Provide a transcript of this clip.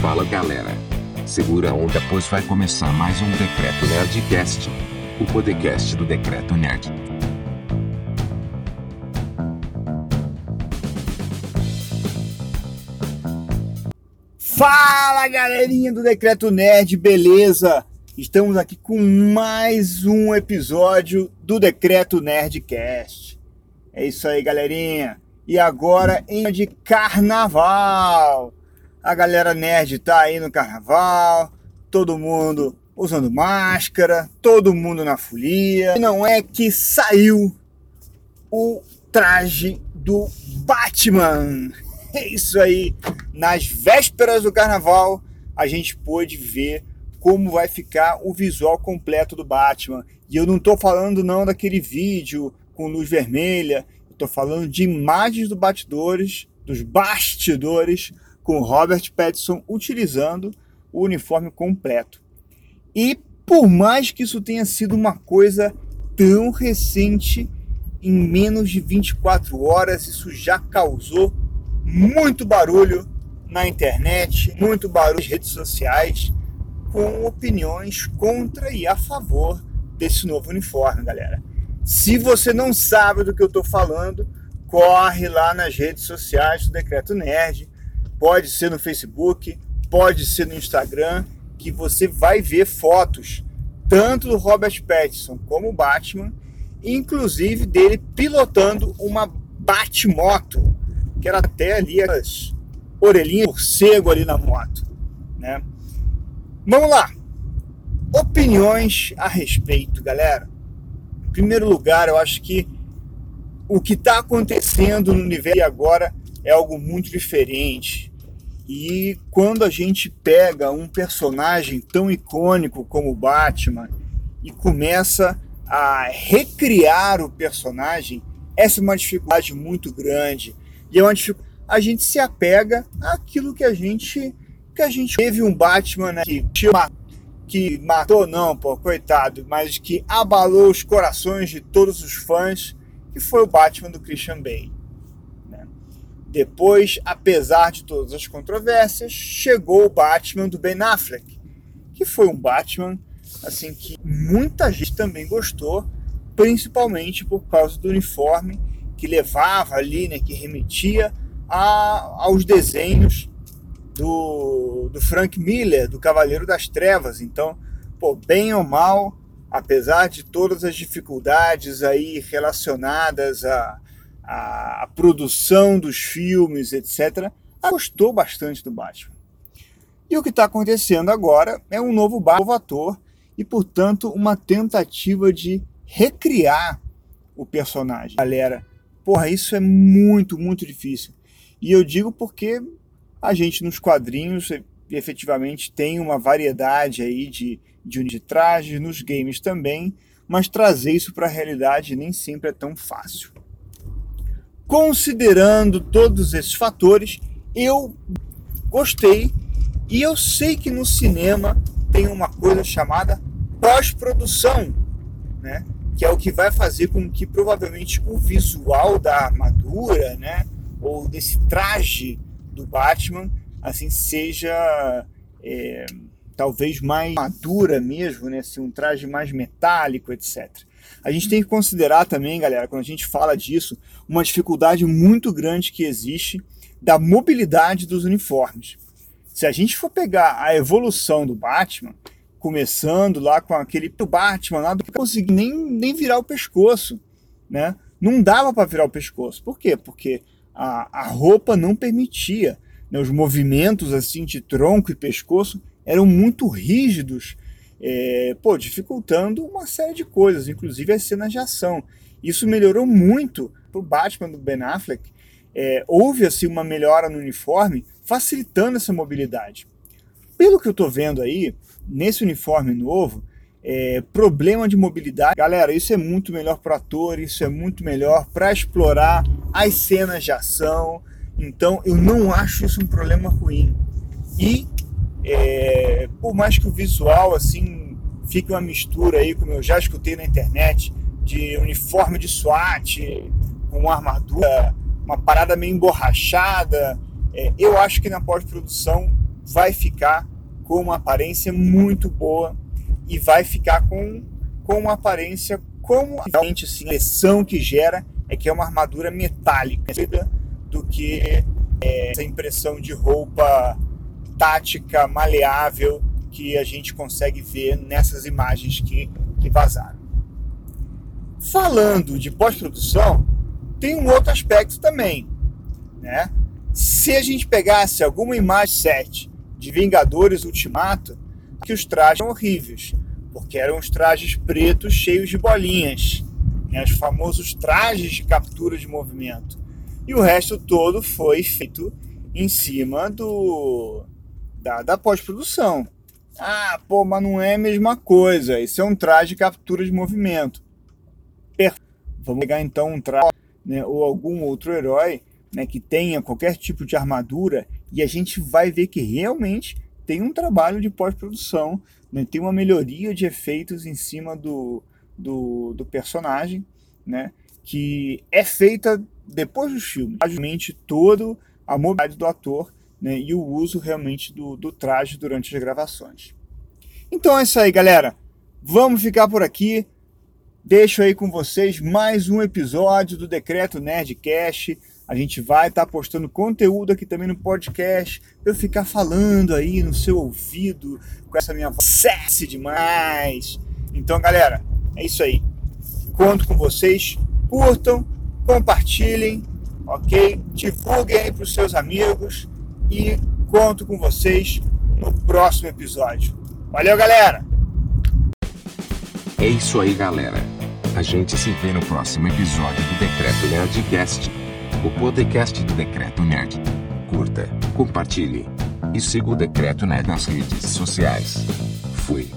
Fala galera. Segura a onda, pois vai começar mais um Decreto Nerdcast. O podcast do Decreto Nerd. Fala galerinha do Decreto Nerd, beleza? Estamos aqui com mais um episódio do Decreto Nerdcast. É isso aí, galerinha. E agora em de carnaval. A galera nerd tá aí no carnaval, todo mundo usando máscara, todo mundo na folia. E não é que saiu o traje do Batman. É isso aí. Nas vésperas do carnaval, a gente pôde ver como vai ficar o visual completo do Batman. E eu não estou falando não daquele vídeo com luz vermelha, eu tô falando de imagens do bastidores, dos bastidores com Robert Pattinson utilizando o uniforme completo. E por mais que isso tenha sido uma coisa tão recente, em menos de 24 horas isso já causou muito barulho na internet, muito barulho nas redes sociais, com opiniões contra e a favor desse novo uniforme, galera. Se você não sabe do que eu estou falando, corre lá nas redes sociais do Decreto Nerd, pode ser no Facebook, pode ser no Instagram, que você vai ver fotos tanto do Robert Pattinson como o Batman, inclusive dele pilotando uma Batmoto, que era até ali as orelhinhas morcego ali na moto, né? Vamos lá. Opiniões a respeito, galera. Em primeiro lugar, eu acho que o que está acontecendo no universo agora é algo muito diferente. E quando a gente pega um personagem tão icônico como o Batman e começa a recriar o personagem, essa é uma dificuldade muito grande. E é uma. A gente se apega àquilo que a gente que a gente teve um Batman né, que que matou não, pô, coitado, mas que abalou os corações de todos os fãs, que foi o Batman do Christian Bale. Depois, apesar de todas as controvérsias, chegou o Batman do Ben Affleck, que foi um Batman assim que muita gente também gostou, principalmente por causa do uniforme que levava ali, né, que remetia a, aos desenhos do, do Frank Miller, do Cavaleiro das Trevas. Então, pô, bem ou mal, apesar de todas as dificuldades aí relacionadas a a, a produção dos filmes, etc., gostou bastante do Batman. E o que está acontecendo agora é um novo, novo ator e, portanto, uma tentativa de recriar o personagem. Galera, porra, isso é muito, muito difícil. E eu digo porque a gente nos quadrinhos efetivamente tem uma variedade aí de, de, de trajes, nos games também, mas trazer isso para a realidade nem sempre é tão fácil. Considerando todos esses fatores, eu gostei e eu sei que no cinema tem uma coisa chamada pós-produção, né? Que é o que vai fazer com que provavelmente o visual da armadura, né, ou desse traje do Batman, assim seja é, talvez mais madura mesmo, né, assim, um traje mais metálico, etc. A gente tem que considerar também, galera, quando a gente fala disso, uma dificuldade muito grande que existe da mobilidade dos uniformes. Se a gente for pegar a evolução do Batman, começando lá com aquele Batman lá, não conseguia nem, nem virar o pescoço, né? Não dava para virar o pescoço. Por quê? Porque a, a roupa não permitia. Né? Os movimentos assim de tronco e pescoço eram muito rígidos é, pô, dificultando uma série de coisas, inclusive as cenas de ação. Isso melhorou muito para o Batman do Ben Affleck. É, houve assim uma melhora no uniforme, facilitando essa mobilidade. Pelo que eu estou vendo aí, nesse uniforme novo, é, problema de mobilidade, galera, isso é muito melhor para ator, isso é muito melhor para explorar as cenas de ação. Então, eu não acho isso um problema ruim. E é, por mais que o visual assim fique uma mistura aí, como eu já escutei na internet, de uniforme de SWAT, com uma armadura, uma parada meio emborrachada, é, eu acho que na pós-produção vai ficar com uma aparência muito boa e vai ficar com, com uma aparência como realmente assim, a impressão que gera é que é uma armadura metálica do que é, essa impressão de roupa tática, maleável que a gente consegue ver nessas imagens que, que vazaram. Falando de pós-produção, tem um outro aspecto também. Né? Se a gente pegasse alguma imagem set de Vingadores Ultimato, que os trajes eram horríveis, porque eram os trajes pretos cheios de bolinhas, né? os famosos trajes de captura de movimento. E o resto todo foi feito em cima do da, da pós-produção. Ah, pô, mas não é a mesma coisa. Isso é um traje de captura de movimento. Vamos pegar então um traje né, ou algum outro herói né, que tenha qualquer tipo de armadura e a gente vai ver que realmente tem um trabalho de pós-produção, né, tem uma melhoria de efeitos em cima do, do, do personagem, né, que é feita depois do filme. Realmente todo a mobilidade do ator né, e o uso realmente do, do traje durante as gravações. Então é isso aí, galera. Vamos ficar por aqui. Deixo aí com vocês mais um episódio do Decreto Nerdcast. A gente vai estar tá postando conteúdo aqui também no podcast. Eu ficar falando aí no seu ouvido com essa minha voz sexy demais. Então, galera, é isso aí. Conto com vocês. Curtam, compartilhem, ok? Divulguem aí para os seus amigos e conto com vocês no próximo episódio. Valeu, galera! É isso aí, galera. A gente se vê no próximo episódio do Decreto Nerdcast, o podcast do Decreto Nerd. Curta, compartilhe e siga o Decreto Nerd nas redes sociais. Fui.